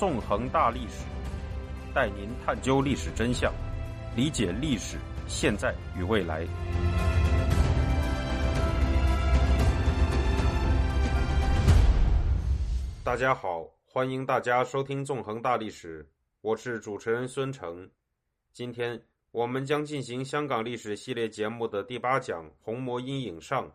纵横大历史，带您探究历史真相，理解历史现在与未来。大家好，欢迎大家收听《纵横大历史》，我是主持人孙成。今天我们将进行香港历史系列节目的第八讲《红魔阴影上》，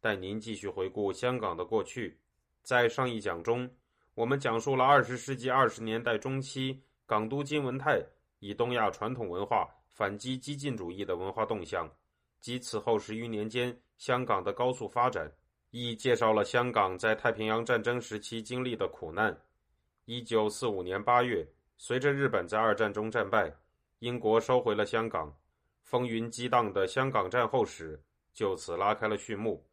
带您继续回顾香港的过去。在上一讲中，我们讲述了二十世纪二十年代中期港督金文泰以东亚传统文化反击激进主义的文化动向，及此后十余年间香港的高速发展。亦介绍了香港在太平洋战争时期经历的苦难。一九四五年八月，随着日本在二战中战败，英国收回了香港，风云激荡的香港战后史就此拉开了序幕。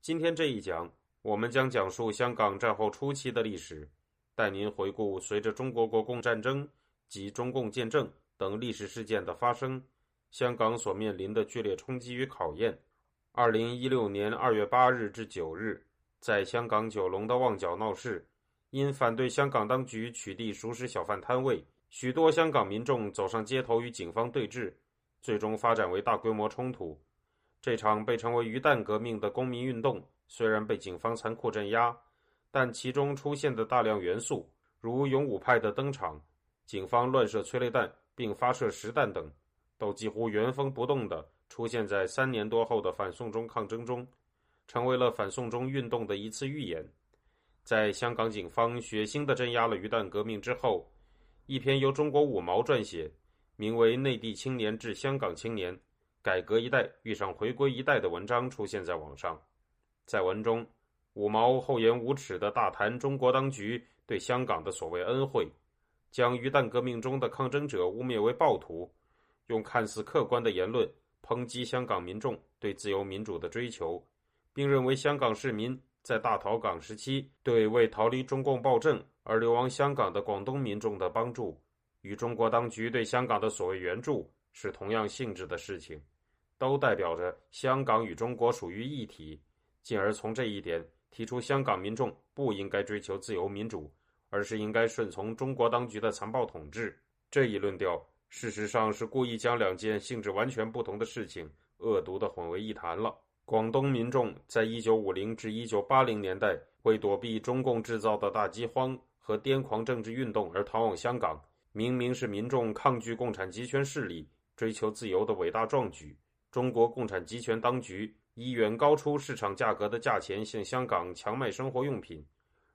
今天这一讲，我们将讲述香港战后初期的历史，带您回顾随着中国国共战争及中共建政等历史事件的发生，香港所面临的剧烈冲击与考验。二零一六年二月八日至九日，在香港九龙的旺角闹市，因反对香港当局取缔熟食小贩摊位，许多香港民众走上街头与警方对峙，最终发展为大规模冲突。这场被称为“鱼蛋革命”的公民运动，虽然被警方残酷镇压，但其中出现的大量元素，如勇武派的登场、警方乱射催泪弹并发射实弹等，都几乎原封不动的。出现在三年多后的反送中抗争中，成为了反送中运动的一次预演。在香港警方血腥地镇压了鱼蛋革命之后，一篇由中国五毛撰写、名为《内地青年致香港青年：改革一代遇上回归一代》的文章出现在网上。在文中，五毛厚颜无耻地大谈中国当局对香港的所谓恩惠，将鱼蛋革命中的抗争者污蔑为暴徒，用看似客观的言论。抨击香港民众对自由民主的追求，并认为香港市民在大逃港时期对为逃离中共暴政而流亡香港的广东民众的帮助，与中国当局对香港的所谓援助是同样性质的事情，都代表着香港与中国属于一体，进而从这一点提出香港民众不应该追求自由民主，而是应该顺从中国当局的残暴统治这一论调。事实上是故意将两件性质完全不同的事情恶毒地混为一谈了。广东民众在一九五零至一九八零年代为躲避中共制造的大饥荒和癫狂政治运动而逃往香港，明明是民众抗拒共产集权势力、追求自由的伟大壮举。中国共产集权当局以远高出市场价格的价钱向香港强卖生活用品，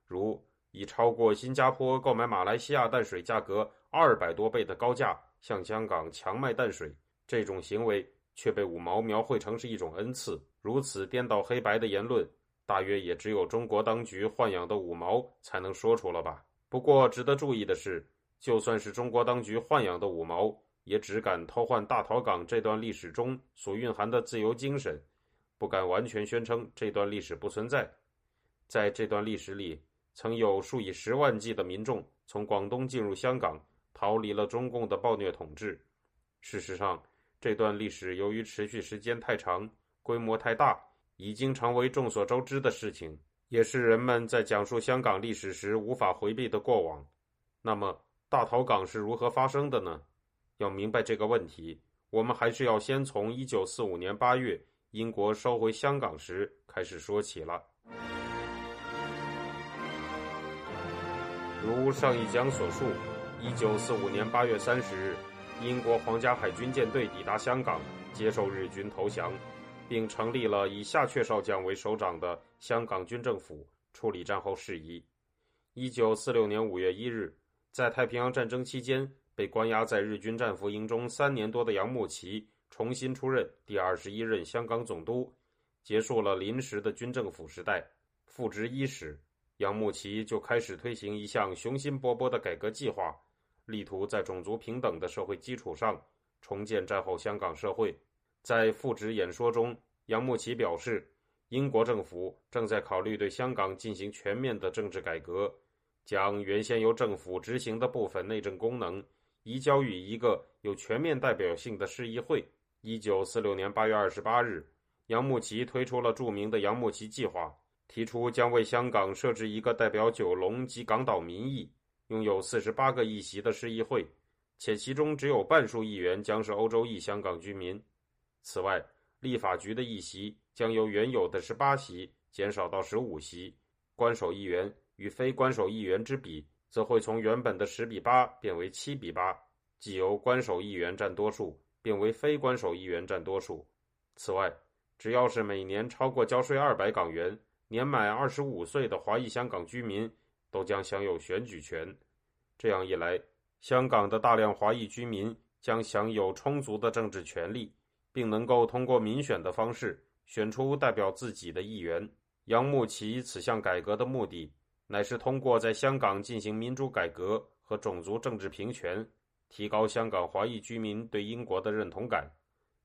如以超过新加坡购买马来西亚淡水价格二百多倍的高价。向香港强卖淡水，这种行为却被五毛描绘成是一种恩赐。如此颠倒黑白的言论，大约也只有中国当局豢养的五毛才能说出了吧。不过，值得注意的是，就算是中国当局豢养的五毛，也只敢偷换大逃港这段历史中所蕴含的自由精神，不敢完全宣称这段历史不存在。在这段历史里，曾有数以十万计的民众从广东进入香港。逃离了中共的暴虐统治。事实上，这段历史由于持续时间太长、规模太大，已经成为众所周知的事情，也是人们在讲述香港历史时无法回避的过往。那么，大逃港是如何发生的呢？要明白这个问题，我们还是要先从1945年8月英国收回香港时开始说起了。如上一讲所述。一九四五年八月三十日，英国皇家海军舰队抵达香港，接受日军投降，并成立了以夏雀少将为首长的香港军政府，处理战后事宜。一九四六年五月一日，在太平洋战争期间被关押在日军战俘营中三年多的杨慕琦，重新出任第二十一任香港总督，结束了临时的军政府时代。复职伊始，杨慕琦就开始推行一项雄心勃勃的改革计划。力图在种族平等的社会基础上重建战后香港社会。在复职演说中，杨慕琦表示，英国政府正在考虑对香港进行全面的政治改革，将原先由政府执行的部分内政功能移交予一个有全面代表性的市议会。一九四六年八月二十八日，杨慕琦推出了著名的杨慕琦计划，提出将为香港设置一个代表九龙及港岛民意。拥有四十八个议席的市议会，且其中只有半数议员将是欧洲裔香港居民。此外，立法局的议席将由原有的十八席减少到十五席，官守议员与非官守议员之比则会从原本的十比八变为七比八，即由官守议员占多数变为非官守议员占多数。此外，只要是每年超过交税二百港元、年满二十五岁的华裔香港居民。都将享有选举权，这样一来，香港的大量华裔居民将享有充足的政治权利，并能够通过民选的方式选出代表自己的议员。杨慕琦此项改革的目的，乃是通过在香港进行民主改革和种族政治平权，提高香港华裔居民对英国的认同感，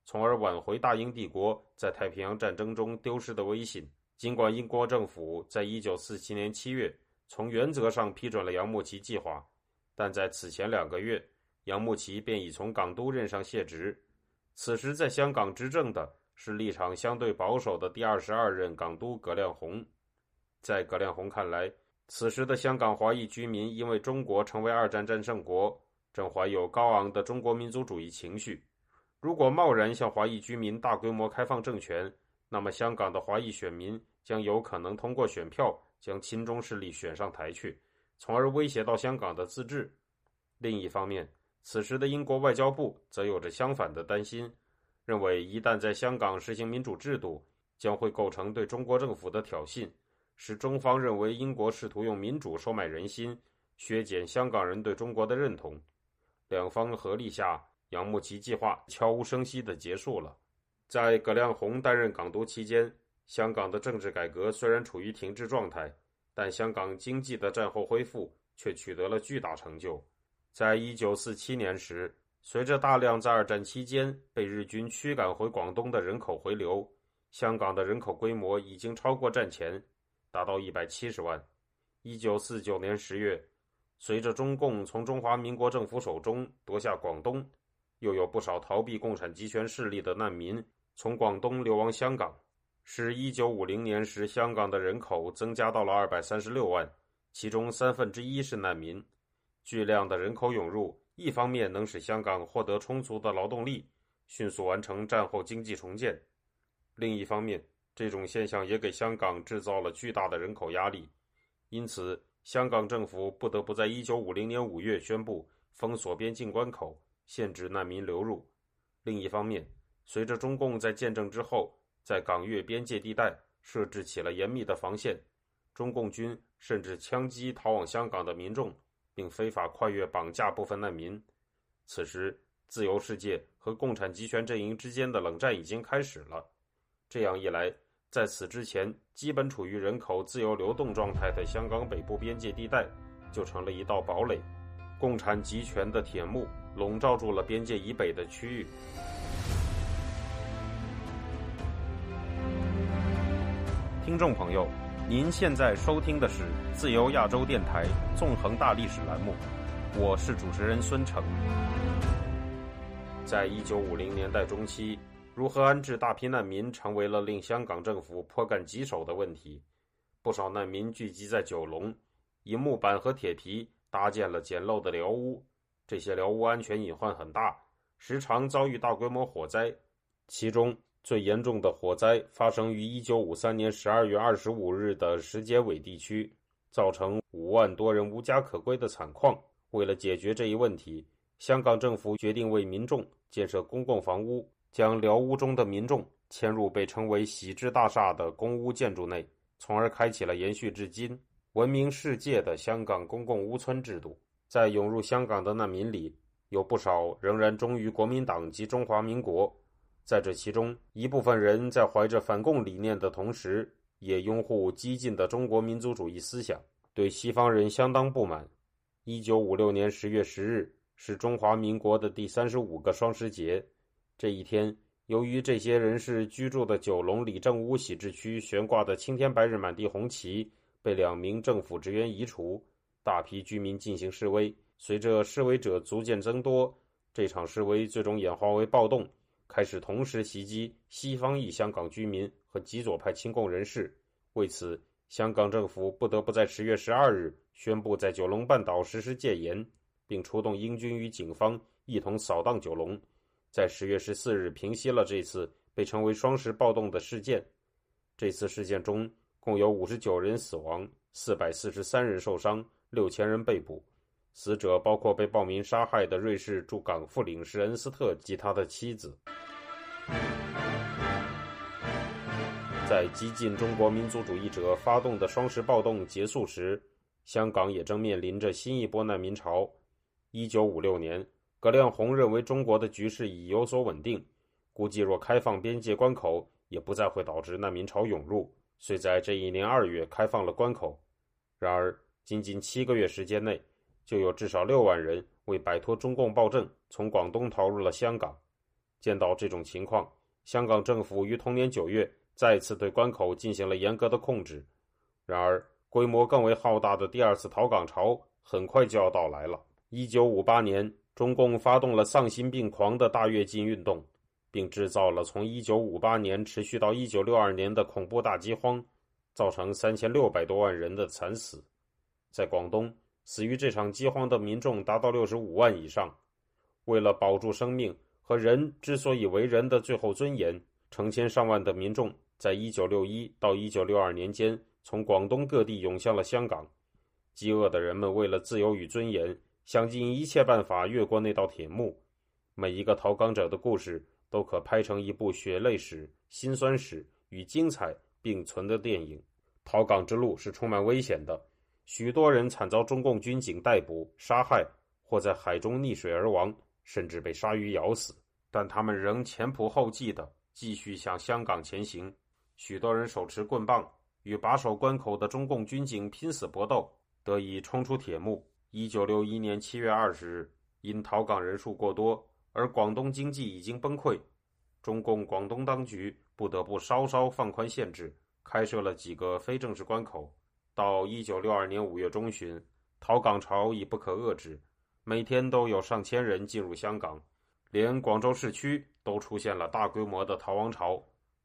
从而挽回大英帝国在太平洋战争中丢失的威信。尽管英国政府在一九四七年七月。从原则上批准了杨慕琦计划，但在此前两个月，杨慕琦便已从港督任上卸职。此时在香港执政的是立场相对保守的第二十二任港督葛亮洪。在葛亮洪看来，此时的香港华裔居民因为中国成为二战战胜国，正怀有高昂的中国民族主义情绪。如果贸然向华裔居民大规模开放政权，那么香港的华裔选民将有可能通过选票。将亲中势力选上台去，从而威胁到香港的自治。另一方面，此时的英国外交部则有着相反的担心，认为一旦在香港实行民主制度，将会构成对中国政府的挑衅，使中方认为英国试图用民主收买人心，削减香港人对中国的认同。两方合力下，杨慕琦计划悄无声息地结束了。在葛亮洪担任港督期间。香港的政治改革虽然处于停滞状态，但香港经济的战后恢复却取得了巨大成就。在一九四七年时，随着大量在二战期间被日军驱赶回广东的人口回流，香港的人口规模已经超过战前，达到一百七十万。一九四九年十月，随着中共从中华民国政府手中夺下广东，又有不少逃避共产集权势力的难民从广东流亡香港。使一九五零年时香港的人口增加到了二百三十六万，其中三分之一是难民。巨量的人口涌入，一方面能使香港获得充足的劳动力，迅速完成战后经济重建；另一方面，这种现象也给香港制造了巨大的人口压力。因此，香港政府不得不在一九五零年五月宣布封锁边境关口，限制难民流入。另一方面，随着中共在建政之后，在港粤边界地带设置起了严密的防线，中共军甚至枪击逃往香港的民众，并非法跨越绑架部分难民。此时，自由世界和共产集权阵营之间的冷战已经开始了。这样一来，在此之前基本处于人口自由流动状态的香港北部边界地带，就成了一道堡垒，共产集权的铁幕笼罩住了边界以北的区域。听众朋友，您现在收听的是自由亚洲电台纵横大历史栏目，我是主持人孙成。在一九五零年代中期，如何安置大批难民成为了令香港政府颇感棘手的问题。不少难民聚集在九龙，以木板和铁皮搭建了简陋的寮屋，这些寮屋安全隐患很大，时常遭遇大规模火灾，其中。最严重的火灾发生于1953年12月25日的石碣尾地区，造成五万多人无家可归的惨况。为了解决这一问题，香港政府决定为民众建设公共房屋，将寮屋中的民众迁入被称为“喜之大厦”的公屋建筑内，从而开启了延续至今、闻名世界的香港公共屋村制度。在涌入香港的难民里，有不少仍然忠于国民党及中华民国。在这其中，一部分人在怀着反共理念的同时，也拥护激进的中国民族主义思想，对西方人相当不满。一九五六年十月十日是中华民国的第三十五个双十节，这一天，由于这些人士居住的九龙里正屋喜志区悬挂的青天白日满地红旗被两名政府职员移除，大批居民进行示威。随着示威者逐渐增多，这场示威最终演化为暴动。开始同时袭击西方裔香港居民和极左派亲共人士。为此，香港政府不得不在十月十二日宣布在九龙半岛实施戒严，并出动英军与警方一同扫荡九龙。在十月十四日平息了这次被称为“双十暴动”的事件。这次事件中共有五十九人死亡，四百四十三人受伤，六千人被捕。死者包括被暴民杀害的瑞士驻港副领事恩斯特及他的妻子。在激进中国民族主义者发动的双十暴动结束时，香港也正面临着新一波难民潮。一九五六年，葛亮洪认为中国的局势已有所稳定，估计若开放边界关口，也不再会导致难民潮涌入，遂在这一年二月开放了关口。然而，仅仅七个月时间内，就有至少六万人为摆脱中共暴政，从广东逃入了香港。见到这种情况，香港政府于同年九月再次对关口进行了严格的控制。然而，规模更为浩大的第二次逃港潮很快就要到来了。一九五八年，中共发动了丧心病狂的大跃进运动，并制造了从一九五八年持续到一九六二年的恐怖大饥荒，造成三千六百多万人的惨死。在广东。死于这场饥荒的民众达到六十五万以上。为了保住生命和人之所以为人的最后尊严，成千上万的民众在一九六一到一九六二年间从广东各地涌向了香港。饥饿的人们为了自由与尊严，想尽一切办法越过那道铁幕。每一个逃港者的故事都可拍成一部血泪史、辛酸史与精彩并存的电影。逃港之路是充满危险的。许多人惨遭中共军警逮捕、杀害，或在海中溺水而亡，甚至被鲨鱼咬死。但他们仍前仆后继地继续向香港前行。许多人手持棍棒，与把守关口的中共军警拼死搏斗，得以冲出铁幕。一九六一年七月二十日，因逃港人数过多，而广东经济已经崩溃，中共广东当局不得不稍稍放宽限制，开设了几个非正式关口。到一九六二年五月中旬，逃港潮已不可遏制，每天都有上千人进入香港，连广州市区都出现了大规模的逃亡潮。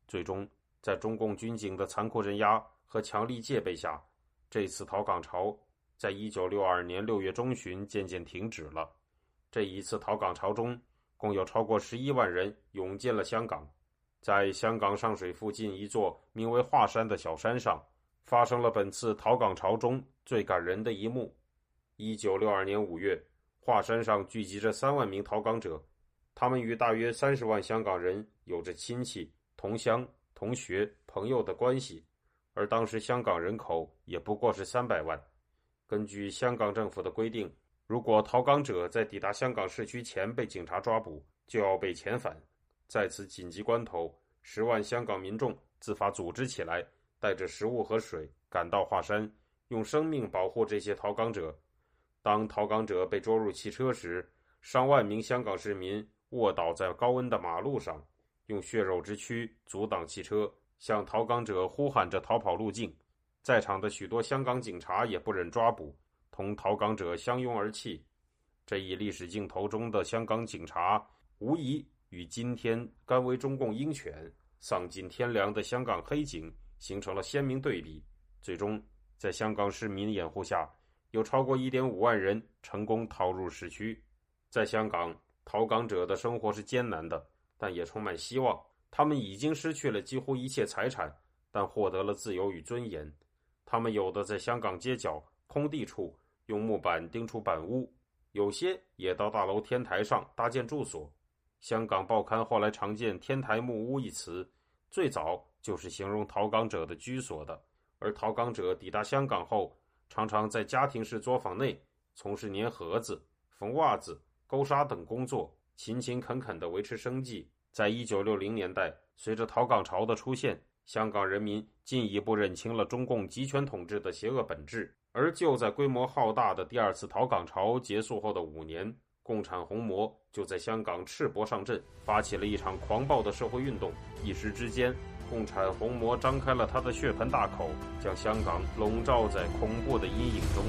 最终，在中共军警的残酷镇压和强力戒备下，这次逃港潮在一九六二年六月中旬渐渐停止了。这一次逃港潮中，共有超过十一万人涌进了香港，在香港上水附近一座名为华山的小山上。发生了本次逃港潮中最感人的一幕。一九六二年五月，华山上聚集着三万名逃港者，他们与大约三十万香港人有着亲戚、同乡、同学、朋友的关系，而当时香港人口也不过是三百万。根据香港政府的规定，如果逃港者在抵达香港市区前被警察抓捕，就要被遣返。在此紧急关头，十万香港民众自发组织起来。带着食物和水赶到华山，用生命保护这些逃港者。当逃港者被捉入汽车时，上万名香港市民卧倒在高温的马路上，用血肉之躯阻挡汽车，向逃港者呼喊着逃跑路径。在场的许多香港警察也不忍抓捕，同逃港者相拥而泣。这一历史镜头中的香港警察，无疑与今天甘为中共鹰犬、丧尽天良的香港黑警。形成了鲜明对比。最终，在香港市民掩护下，有超过1.5万人成功逃入市区。在香港，逃港者的生活是艰难的，但也充满希望。他们已经失去了几乎一切财产，但获得了自由与尊严。他们有的在香港街角空地处用木板钉出板屋，有些也到大楼天台上搭建住所。香港报刊后来常见“天台木屋”一词，最早。就是形容逃港者的居所的，而逃港者抵达香港后，常常在家庭式作坊内从事粘盒子、缝袜子、钩纱等工作，勤勤恳恳地维持生计。在一九六零年代，随着逃港潮的出现，香港人民进一步认清了中共集权统治的邪恶本质。而就在规模浩大的第二次逃港潮结束后的五年，共产红魔就在香港赤膊上阵，发起了一场狂暴的社会运动，一时之间。共产红魔张开了他的血盆大口，将香港笼罩在恐怖的阴影中。